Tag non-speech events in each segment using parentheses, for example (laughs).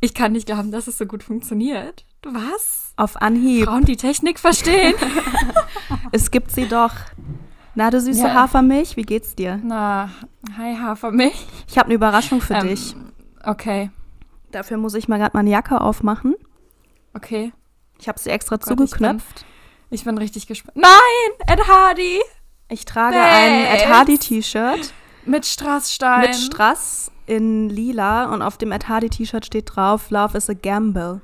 Ich kann nicht glauben, dass es so gut funktioniert. Was? Auf Anhieb. Frauen, die Technik verstehen. (laughs) es gibt sie doch. Na, du süße Ja. Hafermilch, wie geht's dir? Na, hi Hafermilch. Ich habe eine Überraschung für Ähm, dich. Okay, Dafür muss ich mal gerade meine Jacke aufmachen. okay. Ich habe sie extra Gott, ich bin- zugeknöpft. Ich bin richtig gespannt. Nein, Ed Hardy Ich trage ein Babes. Ed Hardy T-Shirt mit Strassstein. mit Strass in lila und auf dem Ed Hardy T-Shirt steht drauf Love is a Gamble.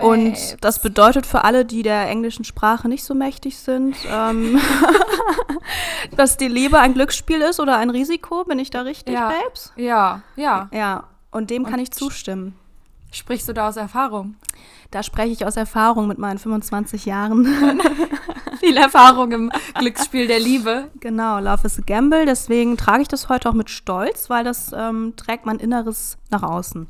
Und das bedeutet für alle, die der englischen Sprache nicht so mächtig sind, ähm, (laughs) dass die Liebe ein Glücksspiel ist oder ein Risiko. Bin ich da richtig, Ja. Babes? Ja, ja. Ja, und dem kann Und ich zustimmen. Sprichst du da aus Erfahrung? Da spreche ich aus Erfahrung mit meinen 25 Jahren. (laughs) Viel Erfahrung im Glücksspiel der Liebe. genau, Love is a Gamble. Deswegen trage ich das heute auch mit Stolz, weil das ähm, trägt mein Inneres nach außen.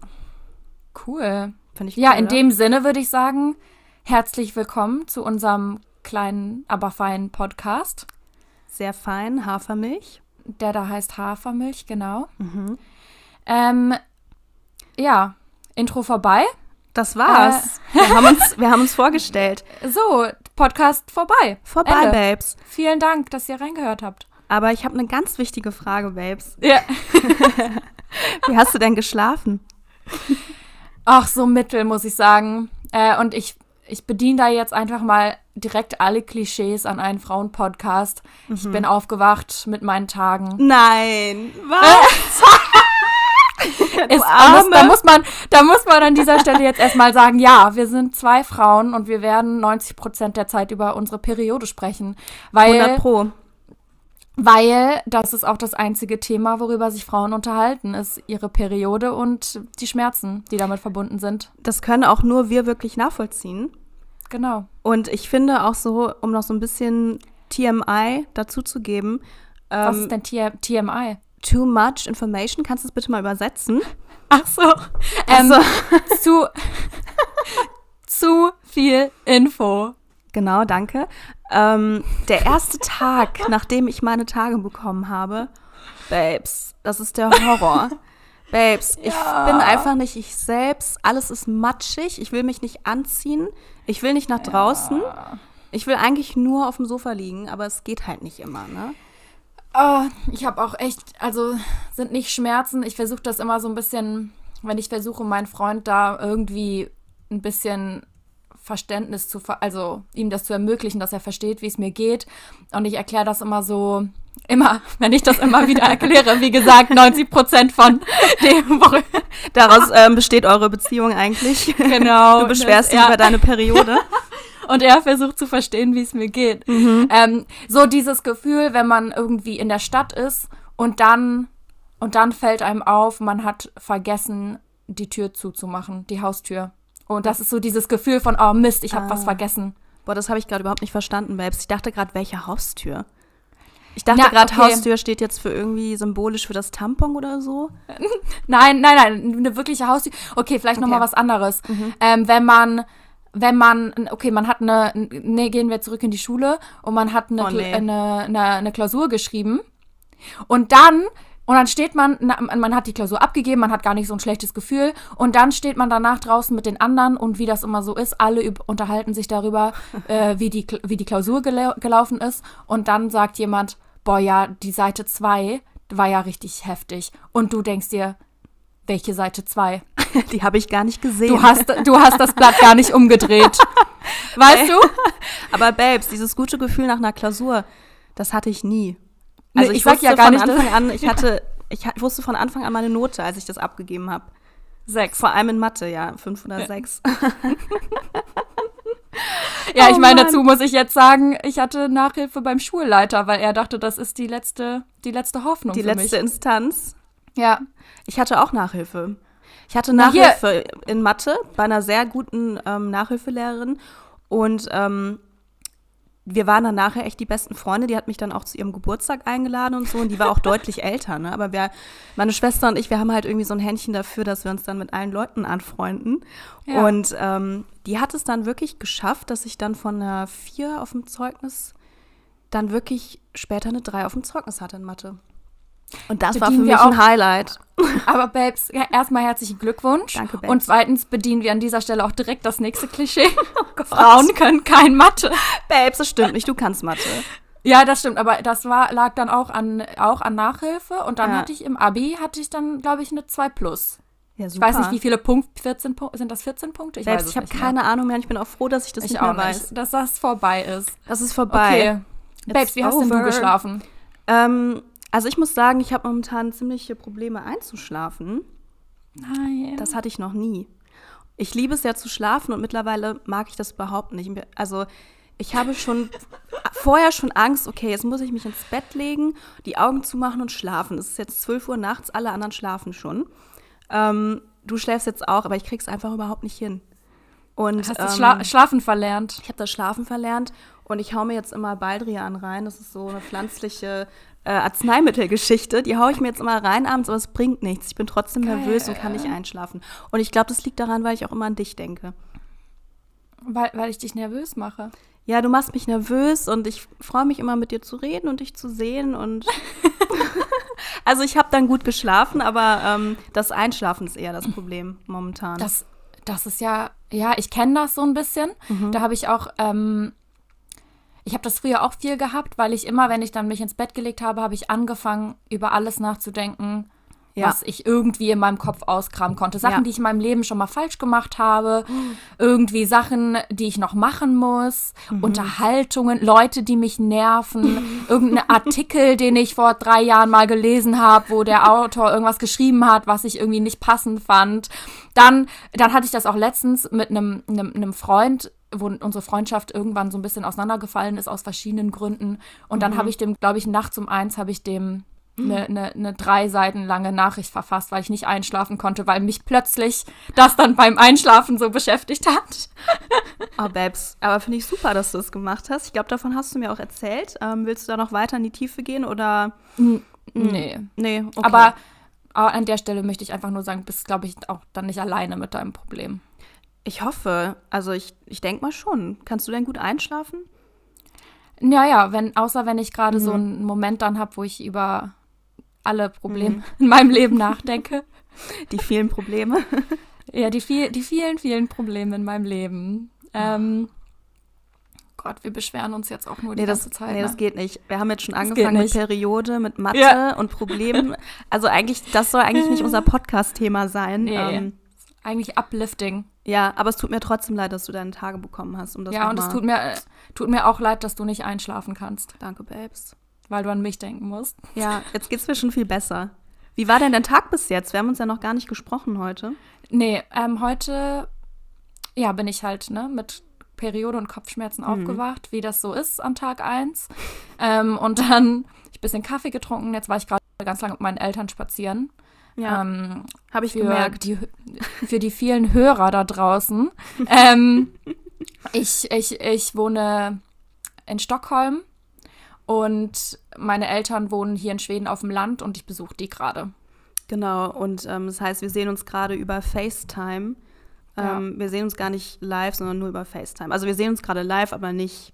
Cool. Finde ich Ja, cool, in oder? dem Sinne würde ich sagen, herzlich willkommen zu unserem kleinen, aber feinen Podcast, Sehr fein, Hafermilch. der da heißt Hafermilch, genau. Mhm. Ähm, ja, Intro vorbei. Das war's. Wir, haben uns, wir haben uns vorgestellt. So, Podcast vorbei. Vorbei, Ende. Babes. Vielen Dank, dass ihr reingehört habt. Aber ich habe eine ganz wichtige Frage, Babes. Ja. (laughs) Wie hast du denn geschlafen? Ach, so mittel, muss ich sagen. Äh, und ich, ich bediene da jetzt einfach mal direkt alle Klischees an einen Frauenpodcast. Ich bin aufgewacht mit meinen Tagen. Nein. (laughs) Was? (laughs) Ist, muss, da, muss man, da muss man an dieser Stelle jetzt erstmal sagen, ja, wir sind zwei Frauen und wir werden 90 Prozent der Zeit über unsere Periode sprechen. 100 Weil, Pro. weil das ist auch das einzige Thema, worüber sich Frauen unterhalten, ist ihre Periode und die Schmerzen, die damit verbunden sind. Das können auch nur wir wirklich nachvollziehen. Genau. Und ich finde auch so, um noch so ein bisschen TMI dazuzugeben, Was ähm, ist denn T TMI? Too much information, kannst du es bitte mal übersetzen? Ach so. Ähm, Also, (laughs) zu, zu viel Info. genau, danke. Ähm, der erste Tag, (laughs) nachdem ich meine Tage bekommen habe, Babes, das ist der Horror. Babes, ich Ja. bin einfach nicht ich selbst. Alles ist matschig. Ich will mich nicht anziehen. Ich will nicht nach draußen. Ich will eigentlich nur auf dem Sofa liegen, aber es geht halt nicht immer, ne? Oh, ich habe auch echt, also sind nicht Schmerzen. Ich versuche das immer so ein bisschen, wenn ich versuche, meinen Freund da irgendwie ein bisschen Verständnis zu, ver also ihm das zu ermöglichen, dass er versteht, wie es mir geht. Und ich erkläre das immer so, immer, (laughs) wenn ich das immer wieder erkläre, wie gesagt, 90 Prozent von (laughs) dem, Daraus ähm, besteht eure Beziehung eigentlich. genau. Du beschwerst dich über deine Periode. (laughs) und er versucht zu verstehen, wie es mir geht. Ähm, so dieses Gefühl, wenn man irgendwie in der Stadt ist und dann und dann fällt einem auf, man hat vergessen, die Tür zuzumachen, die Haustür. Und das ist so dieses Gefühl von, oh Mist, ich habe was Ah. vergessen. Boah, das habe ich gerade überhaupt nicht verstanden, Babes. Ich dachte gerade, welche Haustür? Ich dachte Na, gerade, okay. Haustür steht jetzt für irgendwie symbolisch für das Tampon oder so. (laughs) Nein, nein, nein, eine wirkliche Haustür. Okay, vielleicht noch Okay. mal was anderes. Ähm, wenn man wenn man, okay, man hat eine, nee, gehen wir zurück in die Schule und man hat eine, Oh, nee. eine, eine, eine Klausur geschrieben und dann, und dann steht man, man hat die Klausur abgegeben, man hat gar nicht so ein schlechtes Gefühl und dann steht man danach draußen mit den anderen und wie das immer so ist, alle unterhalten sich darüber, (laughs) äh, wie, die, wie die Klausur gelau gelaufen ist und dann sagt jemand, boah, ja, die Seite 2 war ja richtig heftig und du denkst dir, welche Seite 2? (laughs) Die habe ich gar nicht gesehen. Du hast, du hast das Blatt gar nicht umgedreht. (laughs) Weißt du? (laughs) Aber Babes, dieses gute Gefühl nach einer Klausur, das hatte ich nie. Nee, Also ich ich, sag wusste ja gar von nicht, Anfang an, ich hatte, ich wusste von Anfang an meine Note, als ich das abgegeben habe. Sechs. Vor allem in Mathe, ja, fünf oder sechs. Ja, ich Oh meine, Mann. dazu muss ich jetzt sagen, ich hatte Nachhilfe beim Schulleiter, weil er dachte, das ist die letzte, die letzte Hoffnung Die letzte mich. Instanz. Ja. Ich hatte auch Nachhilfe. Ich hatte Na, Nachhilfe in Mathe bei einer sehr guten ähm, Nachhilfelehrerin und ähm, wir waren dann nachher echt die besten Freunde. Die hat mich dann auch zu ihrem Geburtstag eingeladen und so. Und die war auch (laughs) deutlich älter, ne? Aber wir, meine Schwester und ich, wir haben halt irgendwie so ein Händchen dafür, dass wir uns dann mit allen Leuten anfreunden. Ja. Und ähm, die hat es dann wirklich geschafft, dass ich dann von einer vier auf dem Zeugnis dann wirklich später eine drei auf dem Zeugnis hatte in Mathe. Und das war für mich ein Highlight. (laughs) Aber Babes, ja, erstmal herzlichen Glückwunsch. Danke, Babes. Und zweitens bedienen wir an dieser Stelle auch direkt das nächste Klischee. (laughs) Frauen können kein Mathe. Babes, das stimmt nicht, du kannst Mathe. Ja, das stimmt, aber das war, lag dann auch an, auch an Nachhilfe und dann Ja. hatte ich im Abi, hatte ich dann, glaube ich, eine 2 plus. Ja, Ich super. weiß nicht, wie viele Punkte, 14 Punkte, sind das 14 Punkte? Ich Babes, ich habe nicht mehr. keine Ahnung mehr und ich bin auch froh, dass ich das Ich nicht auch mehr nicht, weiß. dass das vorbei ist. Das ist vorbei. Okay. Babes, wie hast denn du geschlafen? Ähm, also ich muss sagen, ich habe momentan ziemliche Probleme einzuschlafen. Nein. Das hatte ich noch nie. Ich liebe es ja zu schlafen und mittlerweile mag ich das überhaupt nicht. Also ich habe schon (laughs) vorher schon Angst, okay, jetzt muss ich mich ins Bett legen, die Augen zumachen und schlafen. Es ist jetzt 12 Uhr nachts, alle anderen schlafen schon. Ähm, du schläfst jetzt auch, aber ich krieg's einfach überhaupt nicht hin. Und hast du ähm, Schla Schlafen verlernt? ich habe das Schlafen verlernt und ich hau mir jetzt immer Baldrian rein. Das ist so eine pflanzliche äh, Arzneimittelgeschichte. Die hau ich mir jetzt immer rein abends, aber es bringt nichts. Ich bin trotzdem Geil. nervös und kann nicht einschlafen. Und ich glaube, das liegt daran, weil ich auch immer an dich denke. Weil, weil ich dich nervös mache. Ja, du machst mich nervös und ich freue mich immer mit dir zu reden und dich zu sehen und (laughs) also ich habe dann gut geschlafen, aber ähm, das Einschlafen ist eher das Problem momentan. Das, das ist ja, ja, ich kenne das so ein bisschen. Mhm. Da habe ich auch, ähm, ich habe das früher auch viel gehabt, weil ich immer, wenn ich dann mich ins Bett gelegt habe, habe ich angefangen, über alles nachzudenken, Ja. was ich irgendwie in meinem Kopf auskramen konnte. Sachen, Ja. die ich in meinem Leben schon mal falsch gemacht habe, irgendwie Sachen, die ich noch machen muss, Mhm. Unterhaltungen, Leute, die mich nerven, (laughs) irgendein Artikel, den ich vor drei Jahren mal gelesen habe, wo der Autor irgendwas geschrieben hat, was ich irgendwie nicht passend fand. Dann, dann hatte ich das auch letztens mit einem, einem, einem Freund, wo unsere Freundschaft irgendwann so ein bisschen auseinandergefallen ist aus verschiedenen Gründen. Und dann habe ich dem, glaube ich, nachts um eins habe ich dem eine, eine, eine drei Seiten lange Nachricht verfasst, weil ich nicht einschlafen konnte, weil mich plötzlich das dann beim Einschlafen so beschäftigt hat. (laughs) Oh, Babs, aber finde ich super, dass du das gemacht hast. Ich glaube, davon hast du mir auch erzählt. Ähm, willst du da noch weiter in die Tiefe gehen oder? Nee. Nee, okay. Aber aber an der Stelle möchte ich einfach nur sagen, du bist, glaube ich, auch dann nicht alleine mit deinem Problem. Ich hoffe, also ich, ich denke mal schon. Kannst du denn gut einschlafen? Naja, wenn, außer wenn ich gerade so einen Moment dann habe, wo ich über alle Probleme (laughs) in meinem Leben nachdenke. (laughs) Die vielen Probleme. (laughs) Ja, die, viel, die vielen, vielen Probleme in meinem Leben. Ähm, Gott, wir beschweren uns jetzt auch nur die Nee das, ganze Zeit. nee, ne? das geht nicht. Wir haben jetzt schon angefangen mit. Periode, mit Mathe Ja. und Problemen. Also eigentlich, das soll eigentlich nicht unser Podcast-Thema sein. Nee. Ähm, Eigentlich uplifting. Ja, aber es tut mir trotzdem leid, dass du deine Tage bekommen hast. Um das ja, und es tut mir, äh, tut mir auch leid, dass du nicht einschlafen kannst, Danke, Babes. weil du an mich denken musst. Ja, jetzt geht's mir schon viel besser. Wie war denn dein Tag bis jetzt? Wir haben uns ja noch gar nicht gesprochen heute. Nee, ähm, heute, ja, bin ich halt, ne, mit Periode und Kopfschmerzen Mhm. aufgewacht, wie das so ist an Tag 1. Ähm, und dann ich ein bisschen Kaffee getrunken. Jetzt war ich gerade ganz lange mit meinen Eltern spazieren. Ja, Ähm, habe ich für gemerkt. die, für die vielen Hörer da draußen. (laughs) ähm, ich, ich, ich wohne in Stockholm und meine Eltern wohnen hier in Schweden auf dem Land und ich besuche die gerade. Genau, und ähm, das heißt, wir sehen uns gerade über FaceTime. Ja. Ähm, wir sehen uns gar nicht live, sondern nur über FaceTime. Also wir sehen uns gerade live, aber nicht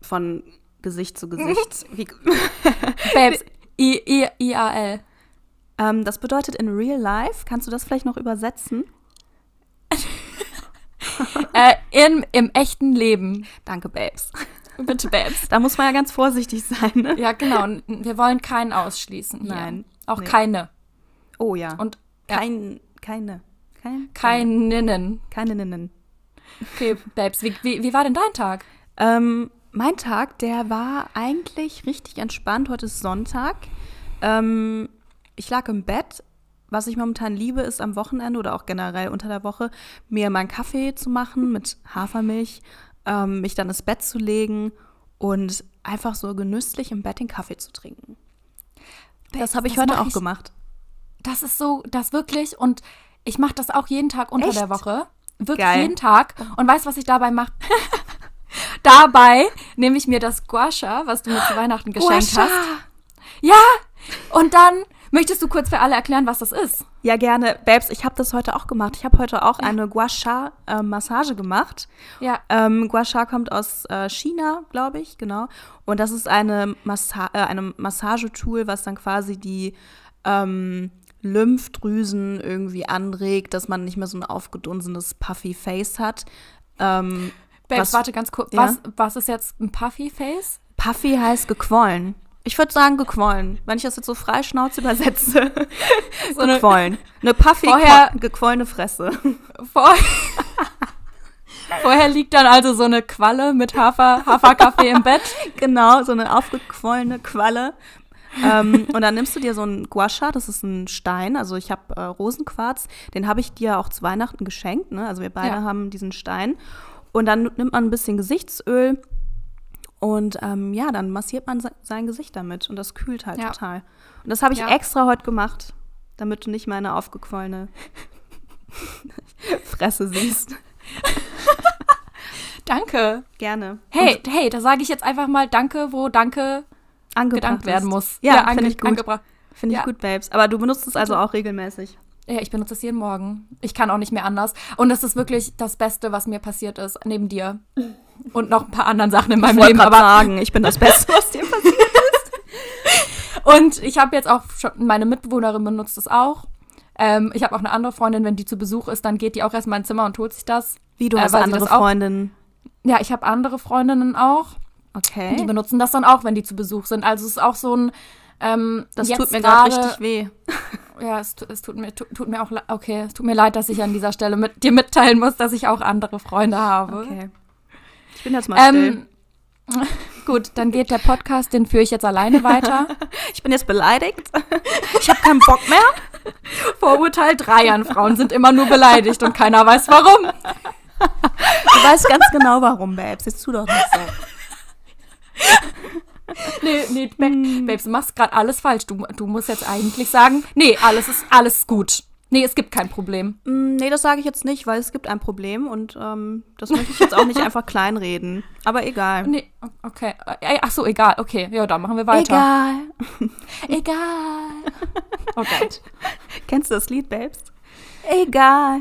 von Gesicht zu Gesicht. (laughs) (laughs) Babes, IAL. Ähm, das bedeutet in real life, kannst du das vielleicht noch übersetzen? (laughs) äh, in, Im echten Leben. Danke, Babes. (laughs) Bitte, Babes. Da muss man ja ganz vorsichtig sein, ne? Ja, genau. Wir wollen keinen ausschließen. Hier. Nein. Auch Nee. keine. Oh ja. Und ja. kein, keine. Kein, keininnen. Keine Ninnen. Okay, Babes, wie, wie, wie war denn dein Tag? Ähm, mein Tag, der war eigentlich richtig entspannt. Heute ist Sonntag. Ähm, ich lag im Bett. Was ich momentan liebe, ist am Wochenende oder auch generell unter der Woche, mir meinen Kaffee zu machen (laughs) mit Hafermilch, ähm, mich dann ins Bett zu legen und einfach so genüsslich im Bett den Kaffee zu trinken. Das habe ich das heute auch ich- gemacht. Das ist so, das wirklich. Und ich mache das auch jeden Tag unter Echt? der Woche. Wirklich Geil. jeden Tag. Und weißt du, was ich dabei mache? (laughs) dabei nehme ich mir das Guasha, was du mir zu Weihnachten geschenkt Guasha. hast. Ja, und dann Möchtest du kurz für alle erklären, was das ist? Ja, gerne. Babes, ich habe das heute auch gemacht. Ich habe heute auch eine Gua Sha-Massage gemacht. Ja. Ähm, Gua Sha kommt aus äh, China, glaube ich, genau. Und das ist eine, Massa äh, eine Massagetool, was dann quasi die ähm, Lymphdrüsen irgendwie anregt, dass man nicht mehr so ein aufgedunsenes Puffy Face hat. Ähm, Babes, Was- warte ganz kurz. Ja? Was, was ist jetzt ein Puffy Face? Puffy heißt gequollen. Ich würde sagen gequollen, wenn ich das jetzt so frei Schnauze übersetze. (laughs) so eine- gequollen. Eine Puffy Vorher- gequo- gequollene Fresse. (laughs) Vor Vorher liegt dann also so eine Qualle mit Hafer, Haferkaffee im Bett. (laughs) genau, so eine aufgequollene Qualle. ähm, und dann nimmst du dir so einen Guasha, das ist ein Stein, also ich habe äh, Rosenquarz, den habe ich dir auch zu Weihnachten geschenkt, ne? also wir beide Ja. haben diesen Stein. Und dann nimmt man ein bisschen Gesichtsöl und ähm, ja, dann massiert man se sein Gesicht damit und das kühlt halt Ja. total. Und das habe ich Ja. extra heute gemacht, damit du nicht meine aufgequollene (laughs) Fresse siehst. (laughs) Danke. Gerne. Hey, hey, da sage ich jetzt einfach mal Danke, wo Danke Angebracht werden muss. Ja, ange- finde ich gut. angebracht. Finde ich Ja. gut, Babes. Aber du benutzt es also auch regelmäßig. Ja, ich benutze es jeden Morgen. Ich kann auch nicht mehr anders. Und das ist wirklich das Beste, was mir passiert ist, neben dir. Und noch ein paar anderen Sachen in meinem Ich Leben. Aber sagen, ich bin das Beste, was dir passiert. (laughs) Und ich habe jetzt auch schon, meine Mitbewohnerin benutzt es auch. Ähm, ich habe auch eine andere Freundin, wenn die zu Besuch ist, dann geht die auch erst in mein Zimmer und holt sich das. Wie, du Äh, hast andere das Freundinnen. Ja, ich habe andere Freundinnen auch. Die Okay. benutzen das dann auch, wenn die zu Besuch sind. Also es ist auch so ein. Ähm, Das tut mir gerade richtig weh. (laughs) Ja, es, es tut, mir, tut, tut mir auch okay, es tut mir leid, dass ich an dieser Stelle mit dir mitteilen muss, dass ich auch andere Freunde habe. Okay. Ich bin jetzt mal still. Ähm, (laughs) gut, dann geht der Podcast, den führe ich jetzt alleine weiter. (laughs) Ich bin jetzt beleidigt. (laughs) Ich habe keinen Bock mehr. Vorurteil drei an Frauen sind immer nur beleidigt und keiner weiß warum. Du weißt ganz genau, warum, Babes. Jetzt tu doch nicht so. Nee, nee, ba Babes, du machst gerade alles falsch. Du, du musst jetzt eigentlich sagen, nee, alles ist alles gut. Nee, es gibt kein Problem. Mm, Nee, das sage ich jetzt nicht, weil es gibt ein Problem und ähm, das möchte ich jetzt auch nicht (laughs) einfach kleinreden. Aber egal. Nee, okay. Ach so, egal. Okay, ja, dann machen wir weiter. Egal. (laughs) Egal. Oh Gott. Kennst du das Lied, Babes? Egal.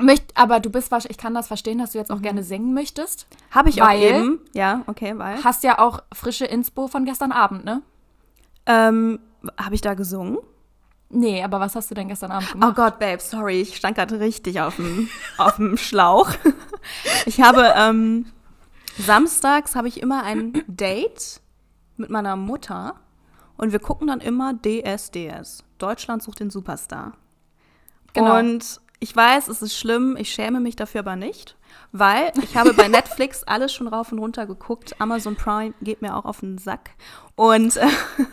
Möcht, aber du bist wahrscheinlich, ich kann das verstehen, dass du jetzt auch gerne singen möchtest. Habe ich Weil- auch eben. Ja, okay, weil. Hast ja auch frische Inspo von gestern Abend, ne? Ähm, Habe ich da gesungen? Nee, aber was hast du denn gestern Abend Oh gemacht? Gott, Babe, sorry, ich stand gerade richtig auf dem, (laughs) auf dem Schlauch. (laughs) Ich habe ähm, samstags habe ich immer ein (clears throat) Date mit meiner Mutter und wir gucken dann immer DSDS. Deutschland sucht den Superstar. Genau. Und ich weiß, es ist schlimm, ich schäme mich dafür aber nicht, weil ich habe bei (laughs) Netflix alles schon rauf und runter geguckt. Amazon Prime geht mir auch auf den Sack. Und äh,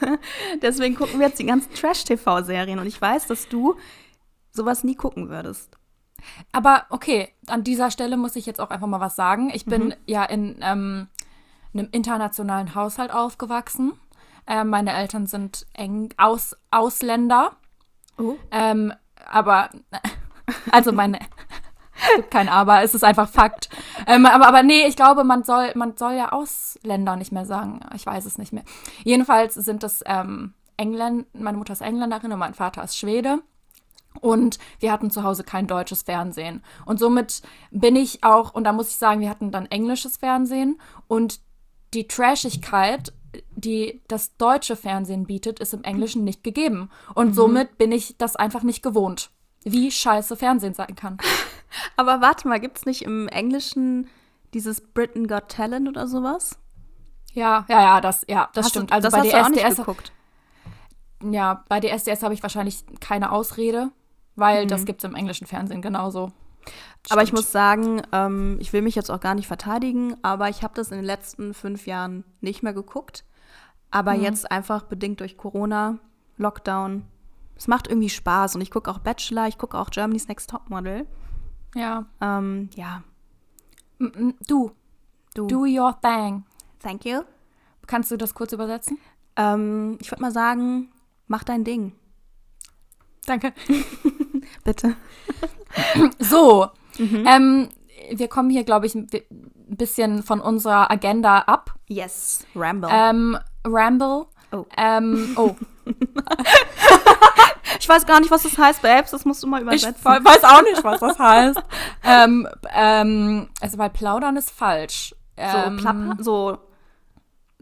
(laughs) deswegen gucken wir jetzt die ganzen Trash-TV-Serien. Und ich weiß, dass du sowas nie gucken würdest. Aber okay, an dieser Stelle muss ich jetzt auch einfach mal was sagen. Ich Mhm. bin ja in ähm, einem internationalen Haushalt aufgewachsen. Ähm, meine Eltern sind eng aus, Ausländer. Oh. Ähm, aber, also meine, (laughs) kein Aber, es ist einfach Fakt. Ähm, aber, aber nee, ich glaube, man soll, man soll ja Ausländer nicht mehr sagen. Ich weiß es nicht mehr. Jedenfalls sind das ähm, Engländer, meine Mutter ist Engländerin und mein Vater ist Schwede. Und wir hatten zu Hause kein deutsches Fernsehen. Und somit bin ich auch, und da muss ich sagen, wir hatten dann englisches Fernsehen. Und die Trashigkeit, die das deutsche Fernsehen bietet, ist im Englischen nicht gegeben. Und somit bin ich das einfach nicht gewohnt, wie scheiße Fernsehen sein kann. (laughs) Aber warte mal, gibt es nicht im Englischen dieses Britain Got Talent oder sowas? Ja, ja, ja, das, ja, das Hast du- stimmt. Also das bei hast du auch nicht DSDS, geguckt. ja, bei DSDS habe ich wahrscheinlich keine Ausrede, weil das gibt es im englischen Fernsehen genauso. Aber ich muss sagen, ähm, ich will mich jetzt auch gar nicht verteidigen, aber ich habe das in den letzten fünf Jahren nicht mehr geguckt. Aber Mhm. jetzt einfach bedingt durch Corona, Lockdown. Es macht irgendwie Spaß und ich gucke auch Bachelor, ich gucke auch Germany's Next Topmodel. Ja. Ähm, ja, Du, du. do your thing. Thank you. Kannst du das kurz übersetzen? Ähm, ich würde mal sagen, mach dein Ding. Danke. (laughs) Bitte. (laughs) So, Mhm. ähm, wir kommen hier, glaube ich, ein bi- bisschen von unserer Agenda ab. Yes, Ramble. Ähm, Ramble. Oh. Ähm, (laughs) oh, ich weiß gar nicht, was das heißt, Babes. Das musst du mal Ich übersetzen. weiß auch nicht, was das (laughs) heißt. ähm, ähm, also, weil plaudern ist falsch. so, Ähm, plapper, so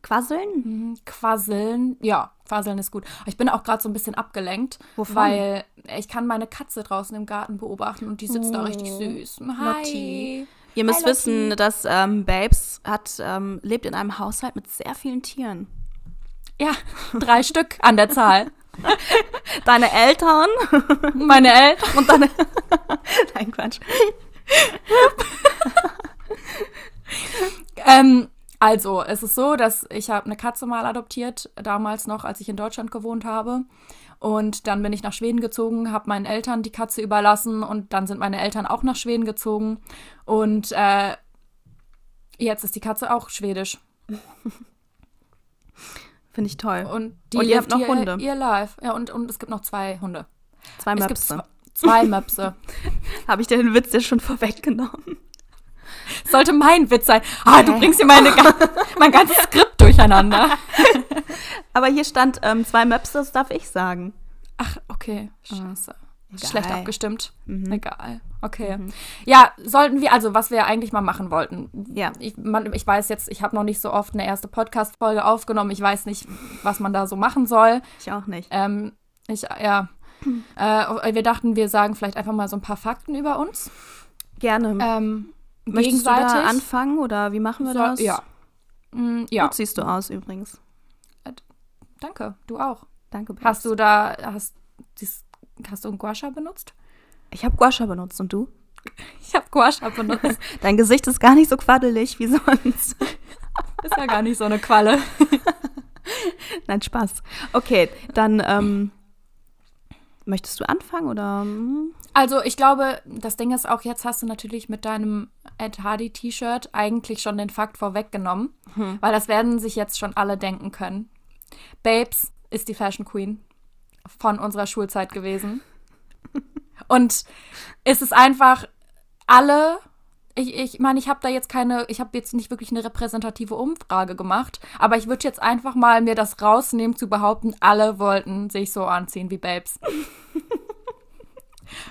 quasseln? Quasseln, ja, quasseln ist gut. Ich bin auch gerade so ein bisschen abgelenkt, Wovon? weil ich kann meine Katze draußen im Garten beobachten und die sitzt da richtig Oh, süß. Hi. Ihr müsst Hi, wissen, dass ähm, Babes hat, ähm, lebt in einem Haushalt mit sehr vielen Tieren. Ja, drei Stück an der Zahl. Deine Eltern Meine Eltern. und deine. Nein, Quatsch. Ähm, also, es ist so, dass ich habe eine Katze mal adoptiert, damals noch, als ich in Deutschland gewohnt habe. Und dann bin ich nach Schweden gezogen, habe meinen Eltern die Katze überlassen und dann sind meine Eltern auch nach Schweden gezogen. Und äh, jetzt ist die Katze auch schwedisch. Finde ich toll. Und die Und ihr habt noch ihr, Hunde? Ihr live. Ja, und, und es gibt noch zwei Hunde. Zwei Es Möpse. zw- zwei Möpse. (laughs) Habe ich dir den Witz ja schon vorweggenommen? (laughs) Sollte mein Witz sein. Ah, du bringst hier meine, (laughs) mein ganzes Skript durcheinander. Aber hier stand ähm, zwei Möpse, das darf ich sagen. Ach, okay. Scheiße. Egal. Schlecht abgestimmt. Mhm. Egal. Okay. Ja, sollten wir, also was wir eigentlich mal machen wollten. Ja. Ich, man, ich weiß jetzt, ich habe noch nicht so oft eine erste Podcast-Folge aufgenommen. Ich weiß nicht, was man da so machen soll. Ich auch nicht. Ähm, ich, ja. Äh, wir dachten, wir sagen vielleicht einfach mal so ein paar Fakten über uns. Gerne. Ähm, Möchtest du da anfangen oder wie machen wir So, das? ja. Mm, ja, Gut siehst du aus übrigens. danke. Du auch. Danke. Babes. Hast du da, hast, dies- hast du Guasha benutzt? Ich habe Guasha benutzt und du? (laughs) Ich habe Guasha benutzt. (laughs) Dein Gesicht ist gar nicht so quaddelig wie sonst. (laughs) Ist ja gar nicht so eine Qualle. Nein, Spaß. Okay, dann ähm, möchtest du anfangen oder? hm? Also ich glaube, das Ding ist auch, jetzt hast du natürlich mit deinem Ed Hardy T-Shirt eigentlich schon den Fakt vorweggenommen, weil das werden sich jetzt schon alle denken können. Babes ist die Fashion Queen von unserer Schulzeit gewesen. Und es ist einfach alle, ich meine, ich, mein, ich habe da jetzt keine, ich habe jetzt nicht wirklich eine repräsentative Umfrage gemacht, aber ich würde jetzt einfach mal mir das rausnehmen zu behaupten, alle wollten sich so anziehen wie Babes. (laughs)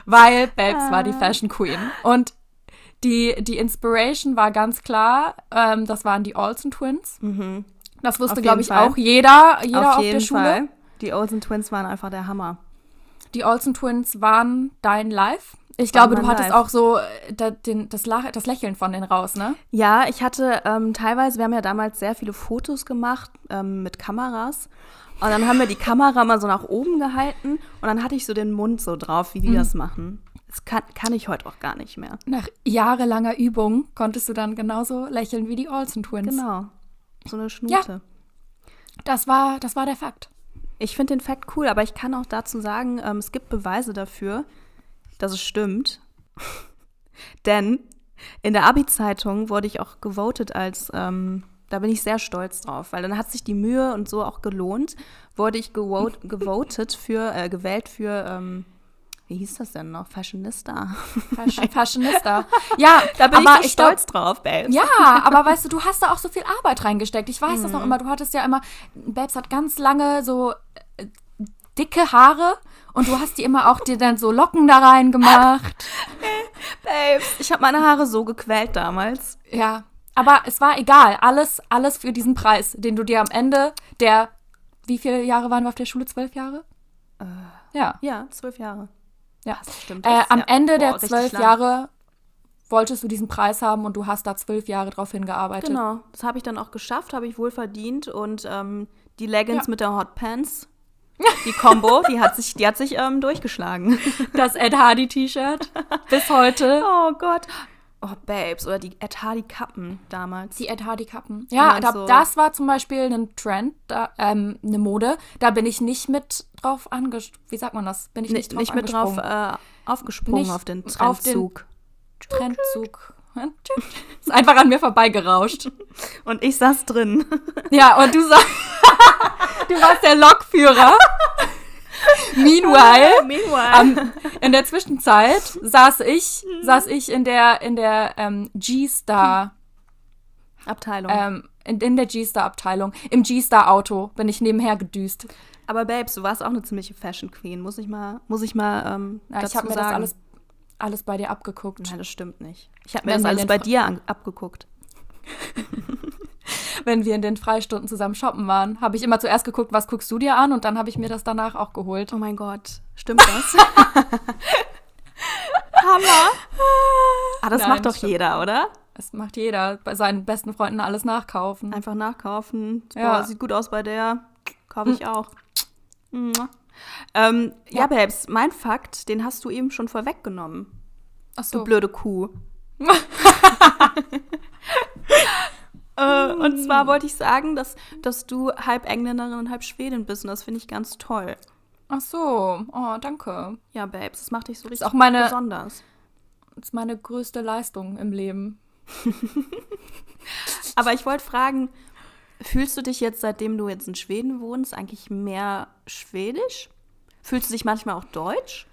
Weil Babes war die Ah. Fashion Queen. Und die, die Inspiration war ganz klar, ähm, das waren die Olsen Twins. Das wusste, glaube ich, Fall. auch jeder, jeder auf, Auf der Schule. Fall. Die Olsen Twins waren einfach der Hammer. Die Olsen Twins waren dein Live. Ich glaube, du hattest Live. auch so äh, da, den, das, Lach, das Lächeln von denen raus, ne? Ja, ich hatte ähm, teilweise, wir haben ja damals sehr viele Fotos gemacht ähm, mit Kameras. Und dann haben wir die Kamera mal so nach oben gehalten und dann hatte ich so den Mund so drauf, wie die das machen. Das kann, kann ich heute auch gar nicht mehr. Nach jahrelanger Übung konntest du dann genauso lächeln wie die Olsen Twins. Genau. So eine Schnute. Das war, das war der Fakt. Ich finde den Fakt cool, aber ich kann auch dazu sagen, ähm, es gibt Beweise dafür, dass es stimmt. (laughs) Denn in der Abi-Zeitung wurde ich auch gewotet als, ähm, da bin ich sehr stolz drauf, weil dann hat sich die Mühe und so auch gelohnt, wurde ich gewot (laughs) gewotet für, äh, gewählt für, ähm, wie hieß das denn noch? Fashionista. Fashion, (laughs) Fashionista. Ja, Da bin aber ich so glaub- stolz drauf, Babe. Ja, aber weißt du, du hast da auch so viel Arbeit reingesteckt. Ich weiß das Mhm. noch immer. Du hattest ja immer, Babs hat ganz lange so äh, dicke Haare und du hast die immer auch dir dann so Locken da rein gemacht. (laughs) Babes. Ich habe meine Haare so gequält damals. Ja, aber es war egal. Alles, alles für diesen Preis, den du dir am Ende der, wie viele Jahre waren wir auf der Schule? Zwölf Jahre? ja. Ja, zwölf Jahre. Ja. Stimmt. Äh, das am ja- Ende boah, der zwölf. Jahre wolltest du diesen Preis haben und du hast da zwölf Jahre drauf hingearbeitet. Genau, das habe ich dann auch geschafft, habe ich wohl verdient und ähm, die Leggings Ja. mit der Hotpants, die Combo, die hat sich, die hat sich ähm, durchgeschlagen. Das Ed Hardy T-Shirt (laughs) bis heute. Oh Gott. Oh, Babes, oder die Ed Hardy Kappen damals. Die Ed Hardy Kappen. Ja, da, so. das war zum Beispiel ein Trend, da, ähm, eine Mode. Da bin ich nicht mit drauf angesprungen. Wie sagt man das? Bin ich nicht nicht, drauf nicht mit drauf äh, aufgesprungen Nicht auf den auf den- Trendzug. Trendzug. (laughs) Ist einfach an mir vorbeigerauscht. Und ich saß drin. Ja, und du sagst, (laughs) du warst der Lokführer. (laughs) (laughs) Meanwhile, Meanwhile. ähm, in der Zwischenzeit saß ich, saß ich in der, in der ähm, G-Star, Abteilung. ähm, in, in der G-Star-Abteilung. Im G-Star-Auto bin ich nebenher gedüst. Aber Babes, du warst auch eine ziemliche Fashion Queen, muss ich mal, muss ich mal ähm, Ja, dazu ich habe mir sagen. das alles, alles bei dir abgeguckt. Nein, das stimmt nicht. Ich habe mir das alles bei dir abgeguckt. (laughs) (laughs) Wenn wir in den Freistunden zusammen shoppen waren, habe ich immer zuerst geguckt, was guckst du dir an und dann habe ich mir das danach auch geholt. Oh mein Gott, stimmt das? (laughs) Hammer. Ah, das Nein, macht doch stimmt. jeder, oder? Das macht jeder bei seinen besten Freunden alles nachkaufen. Einfach nachkaufen. Ja. Boah, sieht gut aus bei der. Kaufe ich auch. Mua. Ähm, ja. Ja. Babes, mein Fakt, den hast du eben schon vorweggenommen. Ach Du so. blöde Kuh. (laughs) äh, und zwar wollte ich sagen, dass, dass du halb Engländerin und halb Schwedin bist. Und das finde ich ganz toll. Ach so. Oh, danke. Ja, Babes, das macht dich so richtig auch meine- besonders. Das ist meine größte Leistung im Leben. (laughs) Aber ich wollte fragen, fühlst du dich jetzt, seitdem du jetzt in Schweden wohnst, eigentlich mehr schwedisch? Fühlst du dich manchmal auch deutsch?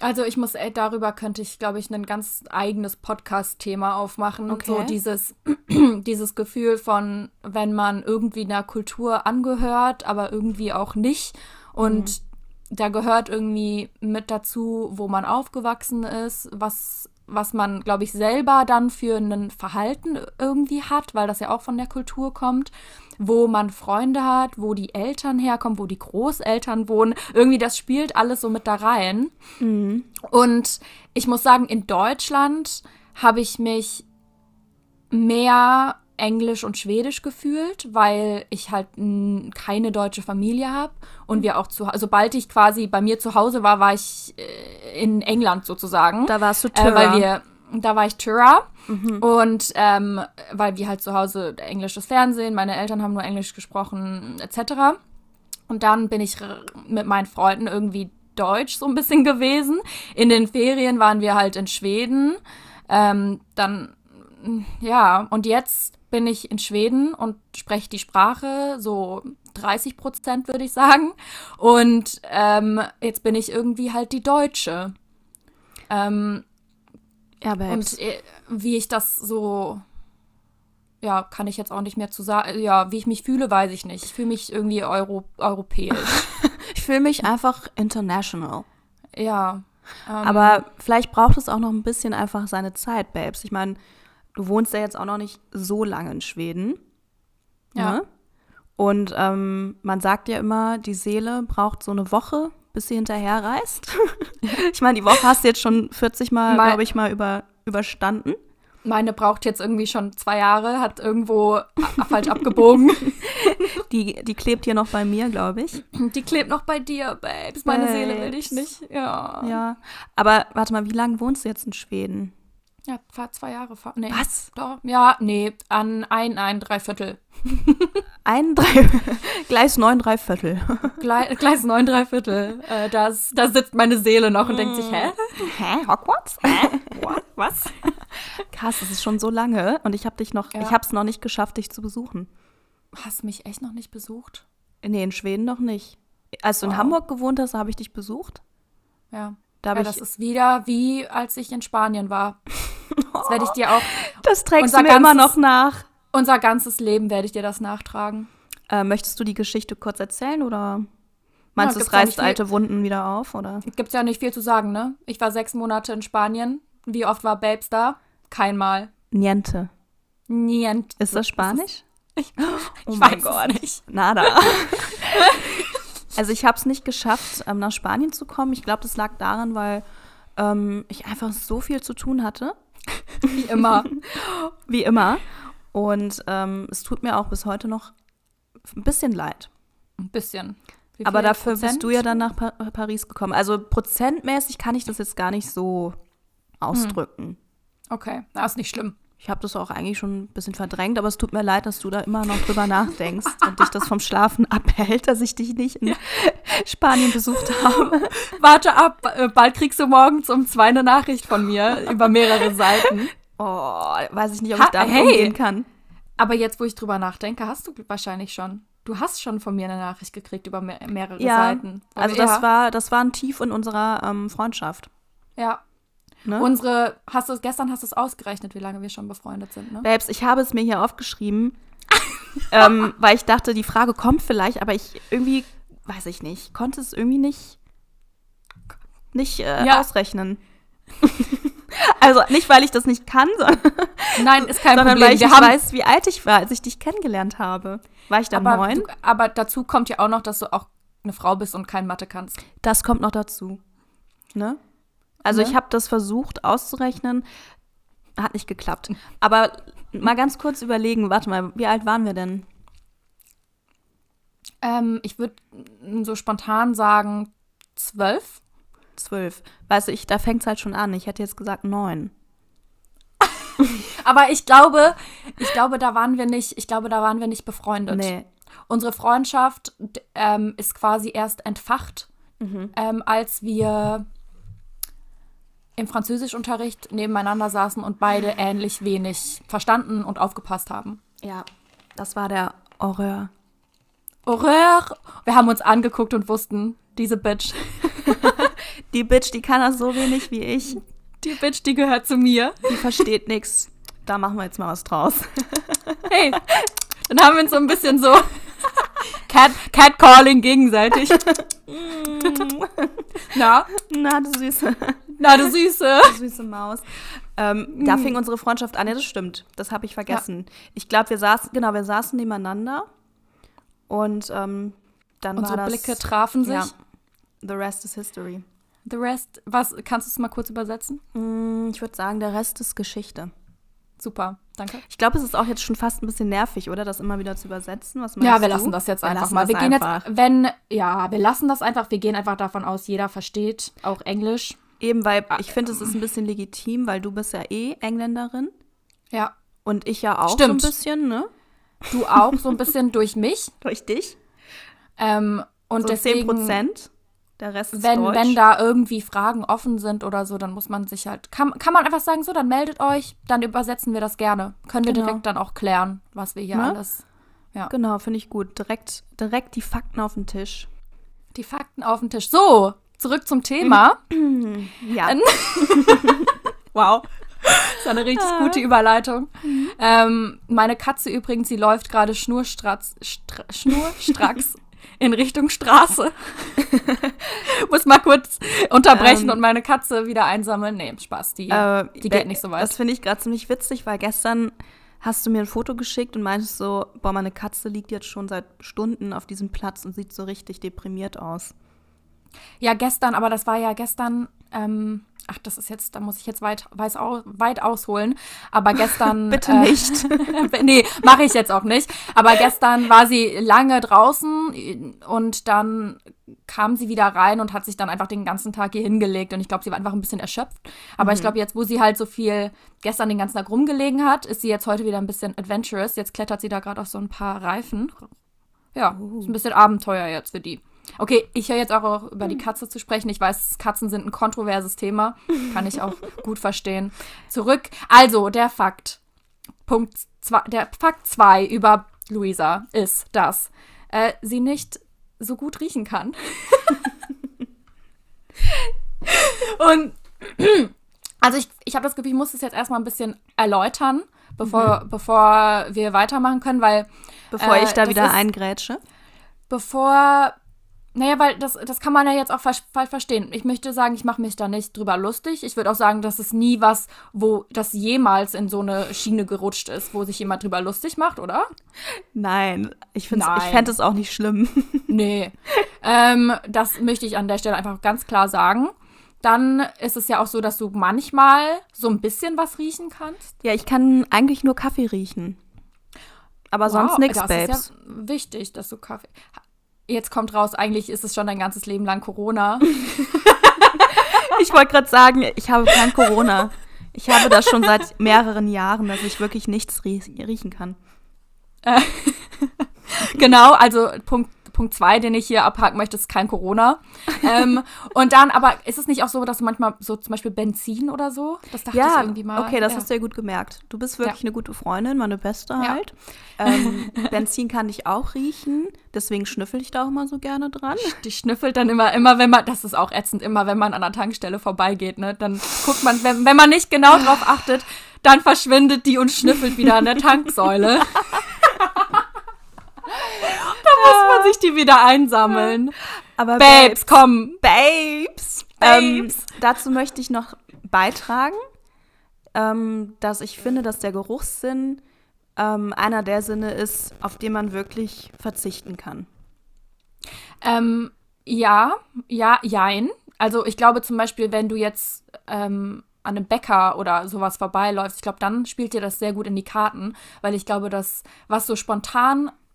Also ich muss, ey, darüber könnte ich, glaube ich, ein ganz eigenes Podcast-Thema aufmachen. Okay. So dieses, (clears throat) dieses Gefühl von, wenn man irgendwie einer Kultur angehört, aber irgendwie auch nicht. Und da gehört irgendwie mit dazu, wo man aufgewachsen ist, was, was man, glaube ich, selber dann für ein Verhalten irgendwie hat, weil das ja auch von der Kultur kommt, wo man Freunde hat, wo die Eltern herkommen, wo die Großeltern wohnen. Irgendwie das spielt alles so mit da rein. Und ich muss sagen, in Deutschland habe ich mich mehr Englisch und Schwedisch gefühlt, weil ich halt n, keine deutsche Familie habe und wir auch zu, sobald ich quasi bei mir zu Hause war, war ich äh, in England sozusagen. Da warst du Äh, Tyra. weil wir, da war ich Tyra und ähm, weil wir halt zu Hause englisches Fernsehen, meine Eltern haben nur Englisch gesprochen, etc. Und dann bin ich mit meinen Freunden irgendwie deutsch so ein bisschen (laughs) gewesen. In den Ferien waren wir halt in Schweden. Ähm, dann, ja, und jetzt bin ich in Schweden und spreche die Sprache so 30 Prozent, würde ich sagen. Und ähm, jetzt bin ich irgendwie halt die Deutsche. Ähm, ja, Babes. und äh, wie ich das so, ja, kann ich jetzt auch nicht mehr zu sagen. Ja, wie ich mich fühle, weiß ich nicht. Ich fühle mich irgendwie Euro europäisch. (laughs) ich fühle mich einfach international. ja. Ähm, Aber vielleicht braucht es auch noch ein bisschen einfach seine Zeit, Babes. Ich meine, du wohnst ja jetzt auch noch nicht so lange in Schweden. Ja. Ne? Und ähm, man sagt ja immer, die Seele braucht so eine Woche, bis sie hinterher reist. (laughs) ich meine, die Woche hast du jetzt schon 40 Mal, glaube ich, mal über, überstanden. meine braucht jetzt irgendwie schon zwei Jahre, hat irgendwo falsch abgebogen. (laughs) Die, die klebt hier noch bei mir, glaube ich. Die klebt noch bei dir, Babes. Meine Seele will dich Babes. nicht. Ja. Ja. Aber warte mal, wie lange wohnst du jetzt in Schweden? Ja, fahr zwei Jahre. Fahr, nee. Was? Doch, ja, nee, an ein, ein, drei Viertel. (laughs) Ein, drei, (laughs) Gleis neun, drei Viertel. (laughs) Gle Gleis neun, drei Viertel. Äh, das, da sitzt meine Seele noch und denkt sich, hä? Hä? Hogwarts? Hä? What? Was? Krass, das ist schon so lange und ich habe dich noch, Ja. ich habe es noch nicht geschafft, dich zu besuchen. Hast mich echt noch nicht besucht? Nee, in Schweden noch nicht. Als du in Wow. Hamburg gewohnt hast, habe ich dich besucht. Ja. Da ja, das ist wieder wie als ich in Spanien war. (laughs) Das werde ich dir auch, Das trägst Unser du mir immer ganzes- noch nach. unser ganzes Leben werde ich dir das nachtragen. Äh, möchtest du die Geschichte kurz erzählen oder meinst du, es gibt's ja reißt nicht viel- alte Wunden wieder auf? Oder? Gibt's ja nicht viel zu sagen, ne? Ich war sechs Monate in Spanien. Wie oft war Babes da? Kein Mal. Niente. Nient. Ist das Spanisch? Ich, (gasps) Oh ich mein Gott. nicht. Nada. (laughs) also ich habe es nicht geschafft, ähm, nach Spanien zu kommen. Ich glaube, das lag daran, weil ähm, ich einfach so viel zu tun hatte, Wie immer. (laughs) wie immer. Und ähm, es tut mir auch bis heute noch ein bisschen leid. Ein bisschen. Aber dafür Prozent? bist du ja dann nach pa Paris gekommen. Also prozentmäßig kann ich das jetzt gar nicht so ausdrücken. Okay, das ist nicht schlimm. Ich habe das auch eigentlich schon ein bisschen verdrängt, aber es tut mir leid, dass du da immer noch drüber nachdenkst (laughs) und dich das vom Schlafen abhält, dass ich dich nicht in (laughs) Spanien besucht habe. (laughs) Warte ab, äh, bald kriegst du morgens um zwei eine Nachricht von mir über mehrere Seiten. Oh, weiß ich nicht, ob ich damit hey. umgehen kann. Aber jetzt, wo ich drüber nachdenke, hast du wahrscheinlich schon. Du hast schon von mir eine Nachricht gekriegt über mehr, mehrere Ja, Seiten. also ja, das war, das war ein Tief in unserer ähm, Freundschaft. Ja. Ne? Unsere, hast du gestern hast du es ausgerechnet, wie lange wir schon befreundet sind, ne? Babes, ich habe es mir hier aufgeschrieben. (laughs) ähm, weil ich dachte, die Frage kommt vielleicht, aber ich irgendwie, weiß ich nicht, konnte es irgendwie nicht, nicht äh, Ja. ausrechnen. (laughs) also nicht, weil ich das nicht kann, sondern, Nein, ist kein sondern Problem. weil ich Wir nicht weiß, wie alt ich war, als ich dich kennengelernt habe. War ich da aber, neun? du, aber dazu kommt ja auch noch, dass du auch eine Frau bist und kein Mathe kannst. Das kommt noch dazu. Ne? Also Ne? ich habe das versucht auszurechnen, hat nicht geklappt. Aber mal ganz kurz überlegen, warte mal, wie alt waren wir denn? Ähm, ich würde so spontan sagen zwölf. Zwölf. Weißt du, ich, da fängt es halt schon an. Ich hätte jetzt gesagt neun. (laughs) Aber ich glaube, ich glaube, da waren wir nicht, ich glaube, da waren wir nicht befreundet. Nee. Unsere Freundschaft ähm, ist quasi erst entfacht, Mhm. ähm, als wir im Französischunterricht nebeneinander saßen und beide ähnlich wenig verstanden und aufgepasst haben. Ja, das war der Horreur. Horreur! Wir haben uns angeguckt und wussten, diese Bitch, (laughs) Die Bitch, die kann das so wenig wie ich. die Bitch, die gehört zu mir. Die versteht nichts. Da machen wir jetzt mal was draus. (laughs) Hey, dann haben wir uns so ein bisschen so (laughs) Cat, Catcalling gegenseitig. Na, Na, du süße, na, du Süße. (laughs) süße Maus. Ähm, Da fing unsere Freundschaft an. Ja, das stimmt. Das habe ich vergessen. Ich glaube, wir saßen, genau, wir saßen nebeneinander. Und ähm, dann Unsere war das, Blicke trafen sich. Ja, the rest is history. The rest, was, kannst du es mal kurz übersetzen? Mm, Ich würde sagen, der Rest ist Geschichte. Super, danke. Ich glaube, es ist auch jetzt schon fast ein bisschen nervig, oder? Das immer wieder zu übersetzen. Was Ja, wir du? lassen das jetzt Wir einfach mal. Wir gehen einfach. jetzt, wenn, ja, wir lassen das einfach. Wir gehen einfach davon aus, jeder versteht auch Englisch. Eben, weil Ah, ich finde, es ist ein bisschen legitim, weil du bist ja eh Engländerin Ja. und ich ja auch Stimmt. so ein bisschen, ne? Du auch so ein bisschen durch mich. (laughs) Durch dich. Ähm, und So deswegen, 10 Prozent. Der Rest ist wenn, Deutsch. wenn da irgendwie Fragen offen sind oder so, dann muss man sich halt, kann, kann man einfach sagen, so, dann meldet euch, dann übersetzen wir das gerne. Können wir Genau. direkt dann auch klären, was wir hier Ne? alles, Genau, finde ich gut. Direkt, direkt die Fakten auf den Tisch. die Fakten auf den Tisch. So, zurück zum Thema. (clears throat) Ja. (laughs) Wow. Das ist eine richtig Ah. gute Überleitung. Mhm. Ähm, meine Katze übrigens, sie läuft gerade schnurstracks, stra schnurstracks (laughs) in Richtung Straße. (laughs) Muss mal kurz unterbrechen Ähm. und meine Katze wieder einsammeln. Nee, Spaß, die, Äh, die geht nicht so weit. Das finde ich gerade ziemlich witzig, weil gestern hast du mir ein Foto geschickt und meintest so, boah, meine Katze liegt jetzt schon seit Stunden auf diesem Platz und sieht so richtig deprimiert aus. Ja, gestern, aber das war ja gestern, ähm, ach, das ist jetzt, da muss ich jetzt weit, weiß weit ausholen. Aber (laughs) gestern. Bitte äh, nicht. (laughs) nee, mache ich jetzt auch nicht. Aber gestern war sie lange draußen und dann kam sie wieder rein und hat sich dann einfach den ganzen Tag hier hingelegt. Und ich glaube, sie war einfach ein bisschen erschöpft. Aber ich glaube, jetzt, wo sie halt so viel gestern den ganzen Tag rumgelegen hat, ist sie jetzt heute wieder ein bisschen adventurous. Jetzt klettert sie da gerade auf so ein paar Reifen. Ja, ist ein bisschen Abenteuer jetzt für die. Okay, ich höre jetzt auch über die Katze zu sprechen. Ich weiß, Katzen sind ein kontroverses Thema. Kann ich auch (laughs) gut verstehen. Zurück. Also, der Fakt. Punkt zwei, der Fakt 2 über Luisa ist, dass äh, sie nicht so gut riechen kann. (laughs) Und also ich, ich habe das Gefühl, ich muss es jetzt erstmal ein bisschen erläutern, bevor, bevor wir weitermachen können, weil Bevor Äh, ich da das wieder ist- eingrätsche. bevor. Naja, weil das, das kann man ja jetzt auch falsch, falsch verstehen. Ich möchte sagen, ich mache mich da nicht drüber lustig. Ich würde auch sagen, das ist nie was, wo das jemals in so eine Schiene gerutscht ist, wo sich jemand drüber lustig macht, oder? Nein, ich, find's- ich fände es auch nicht schlimm. (laughs) Nee. ähm, das möchte ich an der Stelle einfach ganz klar sagen. Dann ist es ja auch so, dass du manchmal so ein bisschen was riechen kannst. ja, ich kann eigentlich nur Kaffee riechen. Aber sonst Wow, nichts, das Babes. ist ja wichtig, dass du Kaffee. Jetzt kommt raus, eigentlich ist es schon dein ganzes Leben lang Corona. (laughs) Ich wollte gerade sagen, ich habe kein Corona. Ich habe das schon seit mehreren Jahren, dass ich wirklich nichts rie riechen kann. (laughs) Genau, also Punkt Punkt zwei, den ich hier abhaken möchte, ist kein Corona. ähm, (laughs) und dann, aber ist es nicht auch so, dass manchmal so zum Beispiel Benzin oder so? Das dachte ich Ja, irgendwie mal. okay, das ja. hast du ja gut gemerkt. Du bist wirklich Ja. eine gute Freundin, meine Beste halt. Ähm, (laughs) Benzin kann ich auch riechen, deswegen schnüffel ich da auch immer so gerne dran. Die schnüffelt dann immer, immer wenn man, das ist auch ätzend, immer wenn man an der Tankstelle vorbeigeht, ne? Dann guckt man, wenn, wenn man nicht genau drauf achtet, dann verschwindet die und schnüffelt wieder an der (laughs) Tanksäule. Sich die wieder einsammeln. Aber Babes, komm. Babes. Ähm, Babes. dazu möchte ich noch beitragen, ähm, dass ich finde, dass der Geruchssinn ähm, einer der Sinne ist, auf den man wirklich verzichten kann. Ähm, ja, ja, jein. Also ich glaube zum Beispiel, wenn du jetzt ähm, an einem Bäcker oder sowas vorbeiläufst, ich glaube, dann spielt dir das sehr gut in die Karten, weil ich glaube, dass was so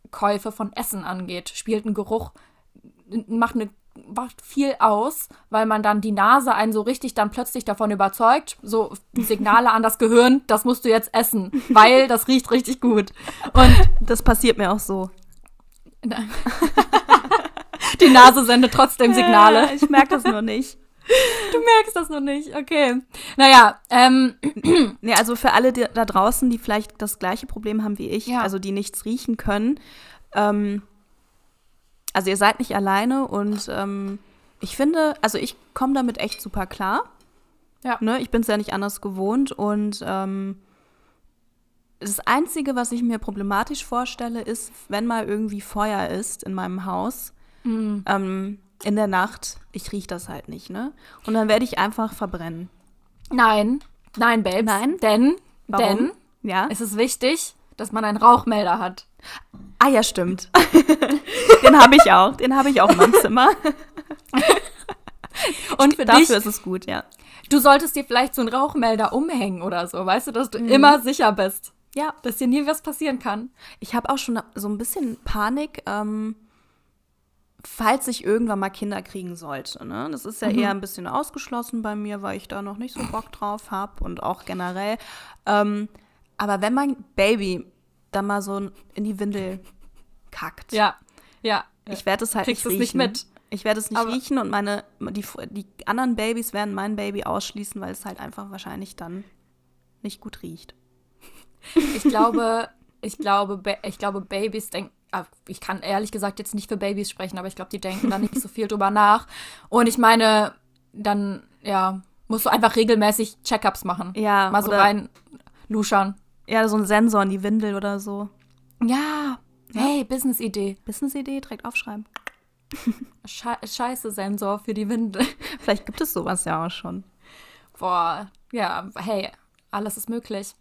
Spontankäufe von Essen angeht, spielt ein Geruch, macht eine macht viel aus, weil man dann die Nase einen so richtig dann plötzlich davon überzeugt, so Signale an das Gehirn, das musst du jetzt essen, weil das riecht richtig gut. Und Das passiert mir auch so. (laughs) die Nase sendet trotzdem Signale. Ich merke das nur nicht. Du merkst das noch nicht, okay. Naja, ähm, (clears throat) Nee, also für alle die, da draußen, die vielleicht das gleiche Problem haben wie ich, Ja. also die nichts riechen können, ähm, also ihr seid nicht alleine und ähm, ich finde, also ich komme damit echt super klar. Ja. Ne, ich bin es ja nicht anders gewohnt und ähm, das Einzige, was ich mir problematisch vorstelle, ist, wenn mal irgendwie Feuer ist in meinem Haus, mm, ähm, in der Nacht, ich rieche das halt nicht, ne? Und dann werde ich einfach verbrennen. nein, nein, Babes. Nein? Denn, Warum? denn Ja? es ist wichtig, dass man einen Rauchmelder hat. Ah ja, stimmt. (laughs) den habe ich auch. Den habe ich auch in meinem Zimmer. (laughs) Und für Dafür dich, ist es gut, ja. du solltest dir vielleicht so einen Rauchmelder umhängen oder so, weißt du, dass du immer sicher bist, Ja, dass dir nie was passieren kann. ich habe auch schon so ein bisschen Panik, ähm, falls ich irgendwann mal Kinder kriegen sollte. Ne? Das ist ja eher ein bisschen ausgeschlossen bei mir, weil ich da noch nicht so Bock drauf habe und auch generell. Ähm, aber wenn mein Baby dann mal so in die Windel kackt, Ja, ja. ich werde es halt Kriegst nicht es nicht riechen. mit. Ich werde es nicht Aber- riechen und meine die, die anderen Babys werden mein Baby ausschließen, weil es halt einfach wahrscheinlich dann nicht gut riecht. Ich glaube, ich glaube, ich glaube, Babys denken, ich kann ehrlich gesagt jetzt nicht für Babys sprechen, aber ich glaube, die denken da nicht so viel drüber nach. Und ich meine, dann, ja, musst du einfach regelmäßig Check-ups machen. Ja, Mal so rein luschern. Ja, so ein Sensor in die Windel oder so. Ja, hey, Business-Idee. Business-Idee, direkt aufschreiben. (laughs) Sche Scheiße Sensor für die Windel. Vielleicht gibt es sowas ja auch schon. Boah, ja, hey, alles ist möglich.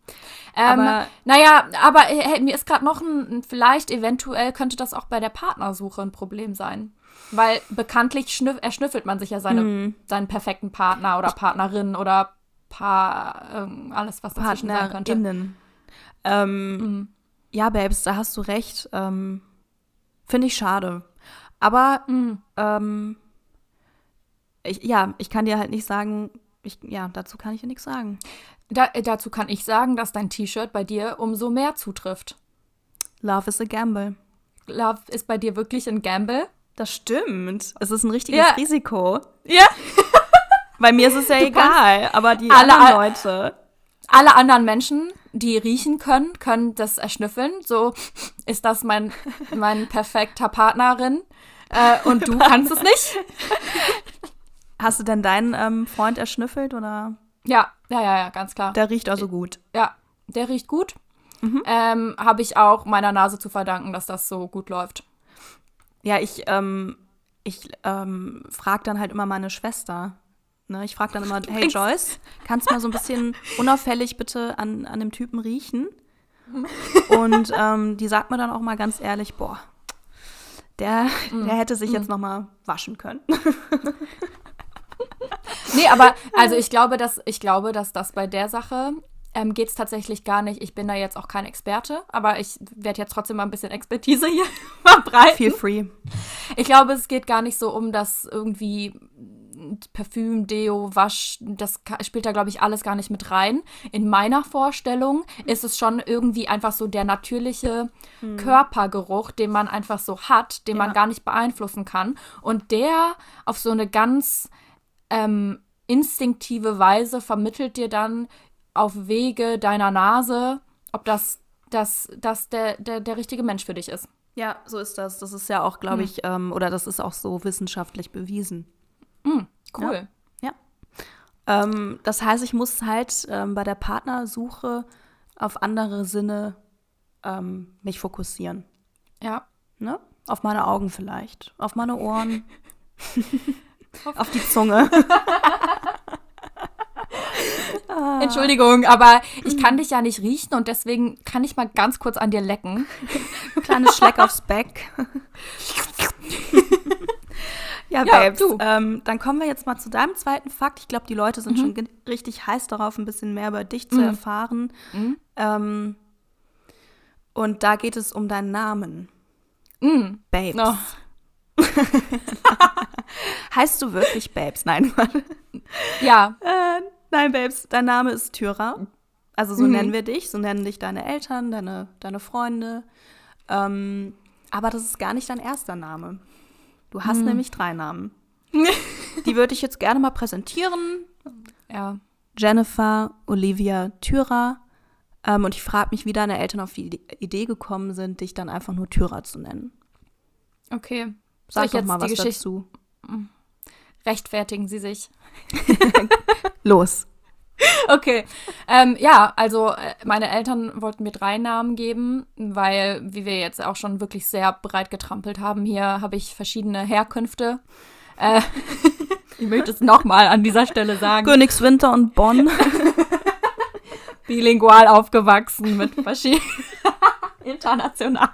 Ähm, Aber- naja, aber hey, mir ist gerade noch ein, vielleicht eventuell könnte das auch bei der Partnersuche ein Problem sein. Weil bekanntlich schnüff, erschnüffelt man sich ja seine, Mhm. seinen perfekten Partner oder Partnerin oder Paar, ähm, alles, was dazwischen sein könnte. PartnerInnen. Ähm, Mhm. Ja, Babes, da hast du recht. Ähm, Finde ich schade. Aber Mhm. ähm, ich, ja, ich kann dir halt nicht sagen, ich, ja, dazu kann ich dir nichts sagen. Da, äh, dazu kann ich sagen, dass dein T-Shirt bei dir umso mehr zutrifft. Love is a gamble. Love ist bei dir wirklich ein Gamble. Das stimmt. Es ist ein richtiges Ja. Risiko. Ja. (laughs) Bei mir ist es ja egal, aber die Alle- anderen Leute. alle anderen Menschen, die riechen können, können das erschnüffeln. So ist das mein, mein perfekter Partnerin. Äh, und du (laughs) kannst es nicht. Hast du denn deinen ähm, Freund erschnüffelt oder? Ja, ja, ja, ja, ganz klar. Der riecht also gut. ja, der riecht gut. Ähm, Habe ich auch meiner Nase zu verdanken, dass das so gut läuft. Ja, ich, ähm, ich ähm, frage dann halt immer meine Schwester. Ne? Ich frage dann immer, hey Joyce, kannst du mal so ein bisschen (laughs) unauffällig bitte an, an dem Typen riechen? Und ähm, die sagt mir dann auch mal ganz ehrlich, boah, der, der hätte sich jetzt noch mal waschen können. (laughs) Nee, aber also ich glaube, dass ich glaube, dass das bei der Sache ähm, geht es tatsächlich gar nicht. Ich bin da jetzt auch kein Experte, aber ich werde jetzt trotzdem mal ein bisschen Expertise hier (laughs) verbreiten. Feel free. Ich glaube, es geht gar nicht so um das irgendwie Parfüm, Deo, Wasch, das spielt da, glaube ich, alles gar nicht mit rein. In meiner Vorstellung ist es schon irgendwie einfach so der natürliche Körpergeruch, den man einfach so hat, den man Ja. gar nicht beeinflussen kann. Und der auf so eine ganz ähm, instinktive Weise vermittelt dir dann auf Wege deiner Nase, ob das, das, das der, der, der richtige Mensch für dich ist. Ja, so ist das. Das ist ja auch, glaube ich, ähm, oder das ist auch so wissenschaftlich bewiesen. Cool. Ja. Ähm, das heißt, ich muss halt ähm, bei der Partnersuche auf andere Sinne ähm, mich fokussieren. Ja. Ne? Auf meine Augen vielleicht. Auf meine Ohren. (laughs) auf die Zunge. (laughs) Entschuldigung, aber ich kann dich ja nicht riechen und deswegen kann ich mal ganz kurz an dir lecken. (laughs) Kleines Schleck aufs Back. (laughs) ja, Ja, Babes, du. ähm, dann kommen wir jetzt mal zu deinem zweiten Fakt. Ich glaube, die Leute sind schon ge- richtig heiß darauf, ein bisschen mehr über dich zu erfahren. Ähm, und da geht es um deinen Namen. Mm. Babes. Oh. (laughs) Heißt du wirklich Babes? Nein, Mann. (laughs) Ja, Äh, nein, Babes, dein Name ist Tyra. Also so Mhm. nennen wir dich, so nennen dich deine Eltern, deine, deine Freunde. Ähm, aber das ist gar nicht dein erster Name. Du Mhm. hast nämlich drei Namen. (laughs) Die würde ich jetzt gerne mal präsentieren. ja. Jennifer Olivia Tyra. Ähm, und ich frage mich, wie deine Eltern auf die Ide- Idee gekommen sind, dich dann einfach nur Tyra zu nennen. Okay. Soll Sag ich doch jetzt mal was Geschichte dazu. Rechtfertigen Sie sich? (laughs) Los. Okay. Ähm, ja, also äh, meine Eltern wollten mir drei Namen geben, weil, wie wir jetzt auch schon wirklich sehr breit getrampelt haben, hier habe ich verschiedene Herkünfte. Äh, (laughs) ich möchte es nochmal an dieser Stelle sagen. Königswinter und Bonn. (laughs) Bilingual aufgewachsen mit verschiedenen. International.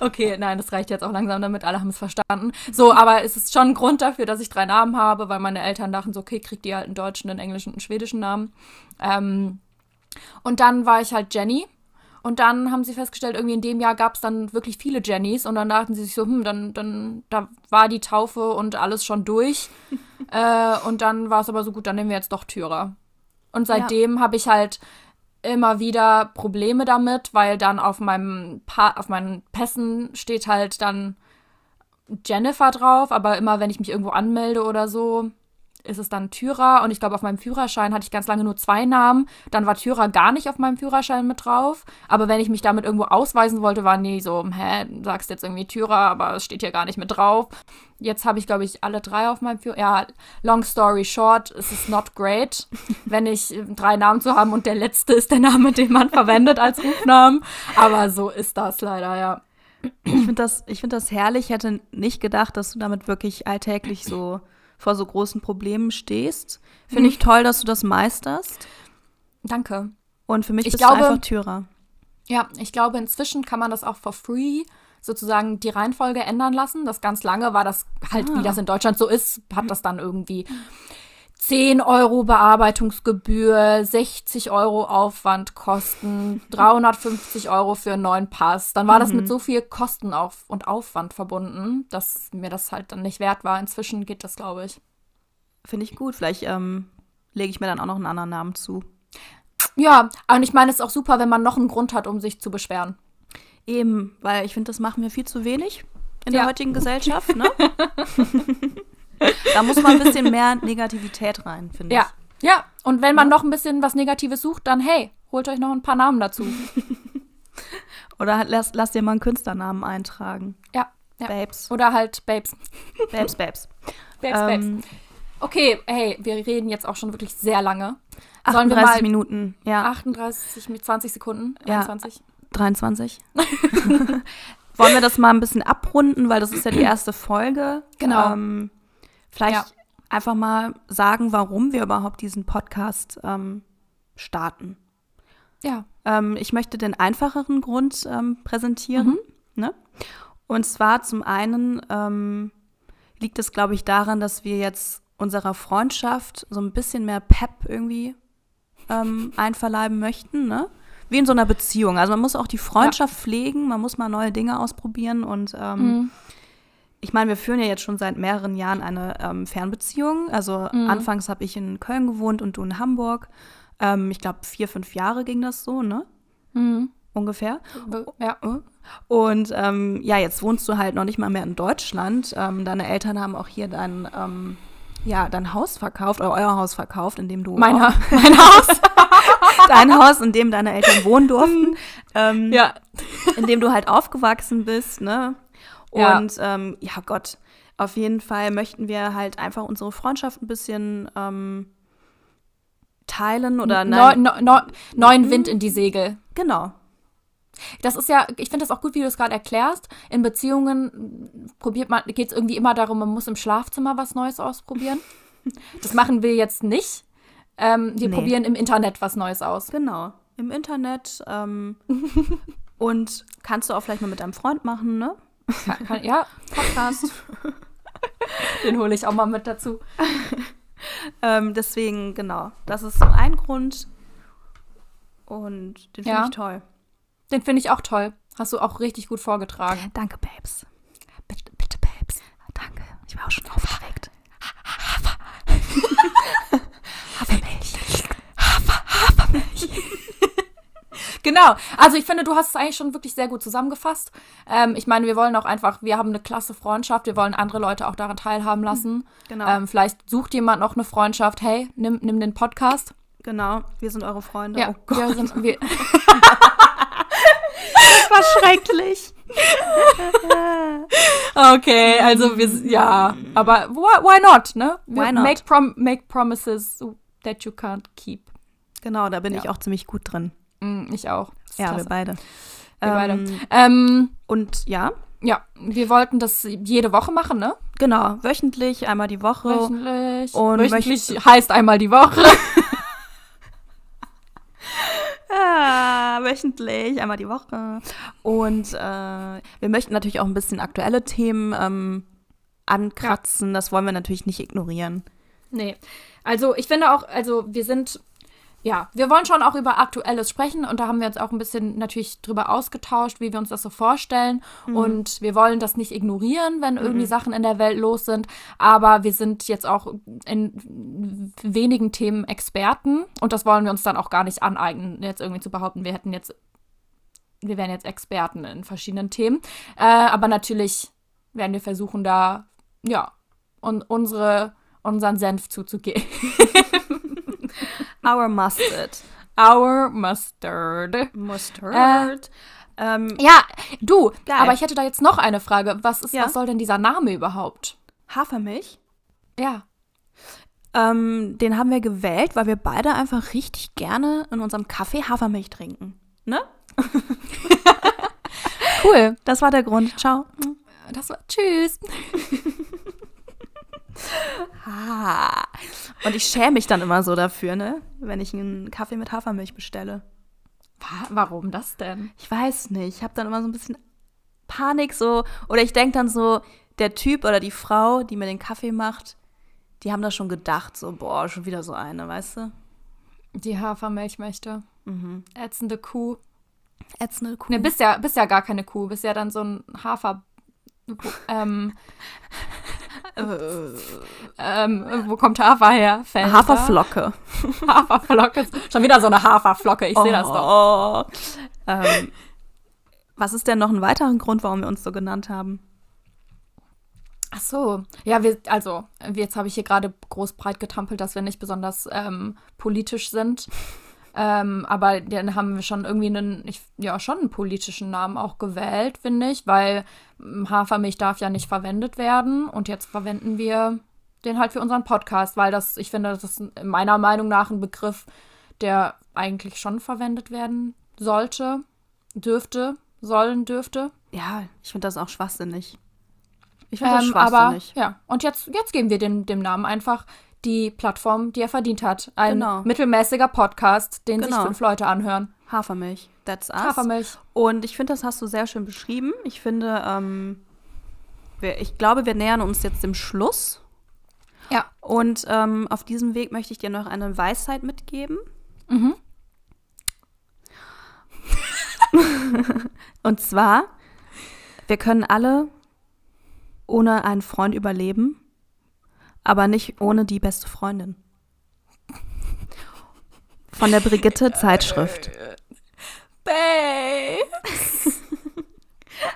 Okay, nein, das reicht jetzt auch langsam damit, alle haben es verstanden. So, aber es ist schon ein Grund dafür, dass ich drei Namen habe, weil meine Eltern dachten so, okay, kriegt die halt einen deutschen, einen englischen und einen schwedischen Namen. Ähm, und dann war ich halt Jenny. Und dann haben sie festgestellt, irgendwie in dem Jahr gab es dann wirklich viele Jennys. Und dann dachten sie sich so, hm, dann, dann, da war die Taufe und alles schon durch. (laughs) äh, und dann war es aber so gut, dann nehmen wir jetzt doch Tyra. Und seitdem habe ich halt immer wieder Probleme damit, weil dann auf meinem pa auf meinen Pässen steht halt dann Jennifer drauf, aber immer wenn ich mich irgendwo anmelde oder so, ist es dann Tyra. Und ich glaube, auf meinem Führerschein hatte ich ganz lange nur zwei Namen. Dann war Tyra gar nicht auf meinem Führerschein mit drauf. Aber wenn ich mich damit irgendwo ausweisen wollte, war nie so, hä, du sagst jetzt irgendwie Tyra, aber es steht hier gar nicht mit drauf. Jetzt habe ich, glaube ich, alle drei auf meinem Führerschein. Ja, long story short, es ist not great, (laughs) wenn ich äh, drei Namen zu haben und der letzte ist der Name, den man verwendet als Rufnamen. Aber so ist das leider, ja. Ich finde das, ich find das herrlich. Ich hätte nicht gedacht, dass du damit wirklich alltäglich so vor so großen Problemen stehst. Finde Mhm. ich toll, dass du das meisterst. Danke. Und für mich Ich bist glaube- du einfach Tyra. Ja, ich glaube, inzwischen kann man das auch for free sozusagen die Reihenfolge ändern lassen. Das ganz lange war das halt, Ah. wie das in Deutschland so ist, hat das dann irgendwie 10 Euro Bearbeitungsgebühr, 60 Euro Aufwandkosten, 350 Euro für einen neuen Pass. Dann war das mit so viel Kosten auf und Aufwand verbunden, dass mir das halt dann nicht wert war. Inzwischen geht das, glaube ich. Finde ich gut. Vielleicht ähm, lege ich mir dann auch noch einen anderen Namen zu. Ja, und ich meine, es ist auch super, wenn man noch einen Grund hat, um sich zu beschweren. Eben, weil ich finde, das machen wir viel zu wenig in Ja. der heutigen Gesellschaft. Ne? (laughs) da muss man ein bisschen mehr (laughs) Negativität rein, finde Ja, ja. Und wenn man noch ein bisschen was Negatives sucht, dann hey, holt euch noch ein paar Namen dazu. ich. (laughs) Oder halt, lass, lass dir mal einen Künstlernamen eintragen. Ja, ja. Babes. Oder halt Babes. Babes, Babes. (laughs) Babes, Ähm, Babes. Okay, hey, wir reden jetzt auch schon wirklich sehr lange. Sollen 38 wir mal Minuten. Ja, 38 mit 20 Sekunden? Ja. 21? 23. Wollen wir das mal ein bisschen abrunden, weil das ist ja die erste Folge. Genau. Ähm, vielleicht Ja. einfach mal sagen, warum wir überhaupt diesen Podcast ähm, starten. Ja. Ähm, ich möchte den einfacheren Grund ähm, präsentieren. Mhm. Ne? Und zwar zum einen ähm, liegt es, glaube ich, daran, dass wir jetzt unserer Freundschaft so ein bisschen mehr Pep irgendwie ähm, einverleiben möchten. Ne? Wie in so einer Beziehung. Also man muss auch die Freundschaft pflegen, man muss mal neue Dinge ausprobieren und ähm, Mhm. Ich meine, wir führen ja jetzt schon seit mehreren Jahren eine ähm, Fernbeziehung. Also Mhm. anfangs habe ich in Köln gewohnt und du in Hamburg. Ähm, ich glaube, vier, fünf Jahre ging das so, ne? Mhm. Ungefähr. Ja. Und ähm, ja, jetzt wohnst du halt noch nicht mal mehr in Deutschland. Ähm, deine Eltern haben auch hier dein, ähm, ja, dein Haus verkauft, oder euer Haus verkauft, in dem du Mein, ha (laughs) (laughs) mein Haus. (laughs) dein Haus, in dem deine Eltern wohnen durften. ähm, ja. in dem du halt aufgewachsen bist, ne? Ja. Und ähm, ja, Gott, auf jeden Fall möchten wir halt einfach unsere Freundschaft ein bisschen ähm, teilen oder Neu, nein, neu, neu, neuen Wind in die Segel. genau. Das ist ja, ich finde das auch gut, wie du es gerade erklärst. In Beziehungen probiert man, geht es irgendwie immer darum, man muss im Schlafzimmer was Neues ausprobieren. (laughs) Das machen wir jetzt nicht. Ähm, wir Nee. probieren im Internet was Neues aus. Genau. Im Internet. Ähm, (laughs) und kannst du auch vielleicht mal mit deinem Freund machen, ne? Kann, kann, ja, Podcast. (laughs) Den hole ich auch mal mit dazu. (laughs) Ähm, deswegen, genau. Das ist so ein Grund. Und den finde Ja. ich toll. Den finde ich auch toll. Hast du auch richtig gut vorgetragen. Danke, Babes. Bitte, bitte, Babes. Danke. Ich war auch schon aufgeregt. Genau. Also ich finde, du hast es eigentlich schon wirklich sehr gut zusammengefasst. Ähm, ich meine, wir wollen auch einfach, wir haben eine klasse Freundschaft, wir wollen andere Leute auch daran teilhaben lassen. Genau. Ähm, vielleicht sucht jemand noch eine Freundschaft. Hey, nimm, nimm den Podcast. Genau. Wir sind eure Freunde. Ja, Oh Gott, wir sind, wir, das war schrecklich. okay, also wir, ja, aber why, why not, ne? Why not? Make, prom make promises that you can't keep. Genau, da bin Ja. ich auch ziemlich gut drin. Mm, ich auch. Ja, wir klasse. beide. Wir beide. Ähm, Ähm, Und ja, ja, wir wollten das jede Woche machen, ne? genau. Wöchentlich, einmal die Woche. Wöchentlich. Und wöchentlich heißt einmal die Woche. (laughs) (laughs) Ja, wöchentlich, einmal die Woche. Und äh, wir möchten natürlich auch ein bisschen aktuelle Themen ähm, ankratzen. Das wollen wir natürlich nicht ignorieren. Nee. Also ich finde auch, also wir sind, ja, wir wollen schon auch über Aktuelles sprechen und da haben wir uns auch ein bisschen natürlich drüber ausgetauscht, wie wir uns das so vorstellen. Und wir wollen das nicht ignorieren, wenn irgendwie Sachen in der Welt los sind. Aber wir sind jetzt auch in wenigen Themen Experten und das wollen wir uns dann auch gar nicht aneignen, jetzt irgendwie zu behaupten, wir hätten jetzt, wir wären jetzt Experten in verschiedenen Themen. Äh, aber natürlich werden wir versuchen, da, ja, und unsere, unseren Senf zuzugeben. (laughs) Our Mustard. Our Mustard. Mustard. ähm, Ja, du, Geil. aber ich hätte da jetzt noch eine Frage. Was ist, Ja. was soll denn dieser Name überhaupt? Hafermilch. Ja. Ähm, den haben wir gewählt, weil wir beide einfach richtig gerne in unserem Kaffee Hafermilch trinken. Ne? (laughs) Cool. Das war der Grund. Ciao. Das war, tschüss. (laughs) Ah. Und ich schäme mich dann immer so dafür, ne? Wenn ich einen Kaffee mit Hafermilch bestelle. Wa- Warum das denn? Ich weiß nicht. Ich habe dann immer so ein bisschen Panik so. Oder ich denke dann so, der Typ oder die Frau, die mir den Kaffee macht, die haben das schon gedacht, so, boah, schon wieder so eine, weißt du? Die Hafermilch möchte. Ätzende Kuh. Ätzende Kuh. Ne, bist ja, bist ja gar keine Kuh. Bist ja dann so ein Hafer. Ähm, (laughs) ähm, wo kommt Hafer her? Felder? Haferflocke. (laughs) Haferflocke. Schon wieder so eine Haferflocke. Ich sehe das doch. Oh. Ähm, was ist denn noch ein weiterer Grund, warum wir uns so genannt haben? Ach so. Ja, wir, also, jetzt habe ich hier gerade groß breit getampelt, dass wir nicht besonders ähm, politisch sind. Ähm, aber dann haben wir schon irgendwie einen, ich, ja, schon einen politischen Namen auch gewählt, finde ich, weil ähm, Hafermilch darf ja nicht verwendet werden. Und jetzt verwenden wir den halt für unseren Podcast, weil das, ich finde, das ist meiner Meinung nach ein Begriff, der eigentlich schon verwendet werden sollte, dürfte, sollen, dürfte. Ja, ich finde das auch schwachsinnig. Ich finde das Ähm, aber schwachsinnig. ja, und jetzt, jetzt geben wir dem, dem Namen einfach die Plattform, die er verdient hat. Ein Genau. mittelmäßiger Podcast, den sich Genau. fünf Leute anhören. Hafermilch. That's us. Hafermilch. Und ich finde, das hast du sehr schön beschrieben. Ich finde, ähm, wir, ich glaube, wir nähern uns jetzt dem Schluss. Ja. Und ähm, auf diesem Weg möchte ich dir noch eine Weisheit mitgeben. Mhm. (laughs) Und zwar, wir können alle ohne einen Freund überleben, aber nicht ohne die beste Freundin. Von der Brigitte Zeitschrift. (laughs) Babe.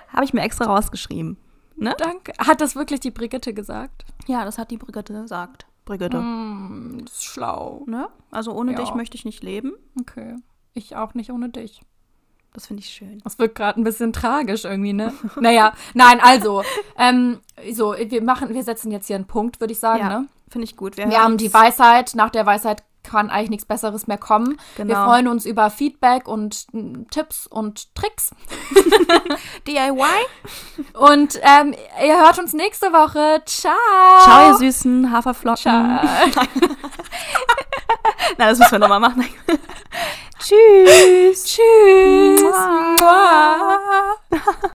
Habe ich mir extra rausgeschrieben. Ne? Danke. Hat das wirklich die Brigitte gesagt? Ja, das hat die Brigitte gesagt. Brigitte. Hm, das ist schlau. Ne? Also ohne Ja. dich möchte ich nicht leben. Okay. Ich auch nicht ohne dich. Das finde ich schön. Das wird gerade ein bisschen tragisch irgendwie, ne? (laughs) naja, nein, also, ähm, so, wir machen, wir setzen jetzt hier einen Punkt, würde ich sagen, Ja, ne? finde ich gut. Wir haben die Weisheit, nach der Weisheit kann eigentlich nichts Besseres mehr kommen. Wir Genau. freuen uns über Feedback und mm, Tipps und Tricks. (laughs) DIY. Und ähm, ihr hört uns nächste Woche. Ciao. Ciao, ihr süßen Haferflocken. Ciao. (laughs) (laughs) Na, das müssen wir nochmal machen. (laughs) Tschüss. Tschüss. Mua. Mua.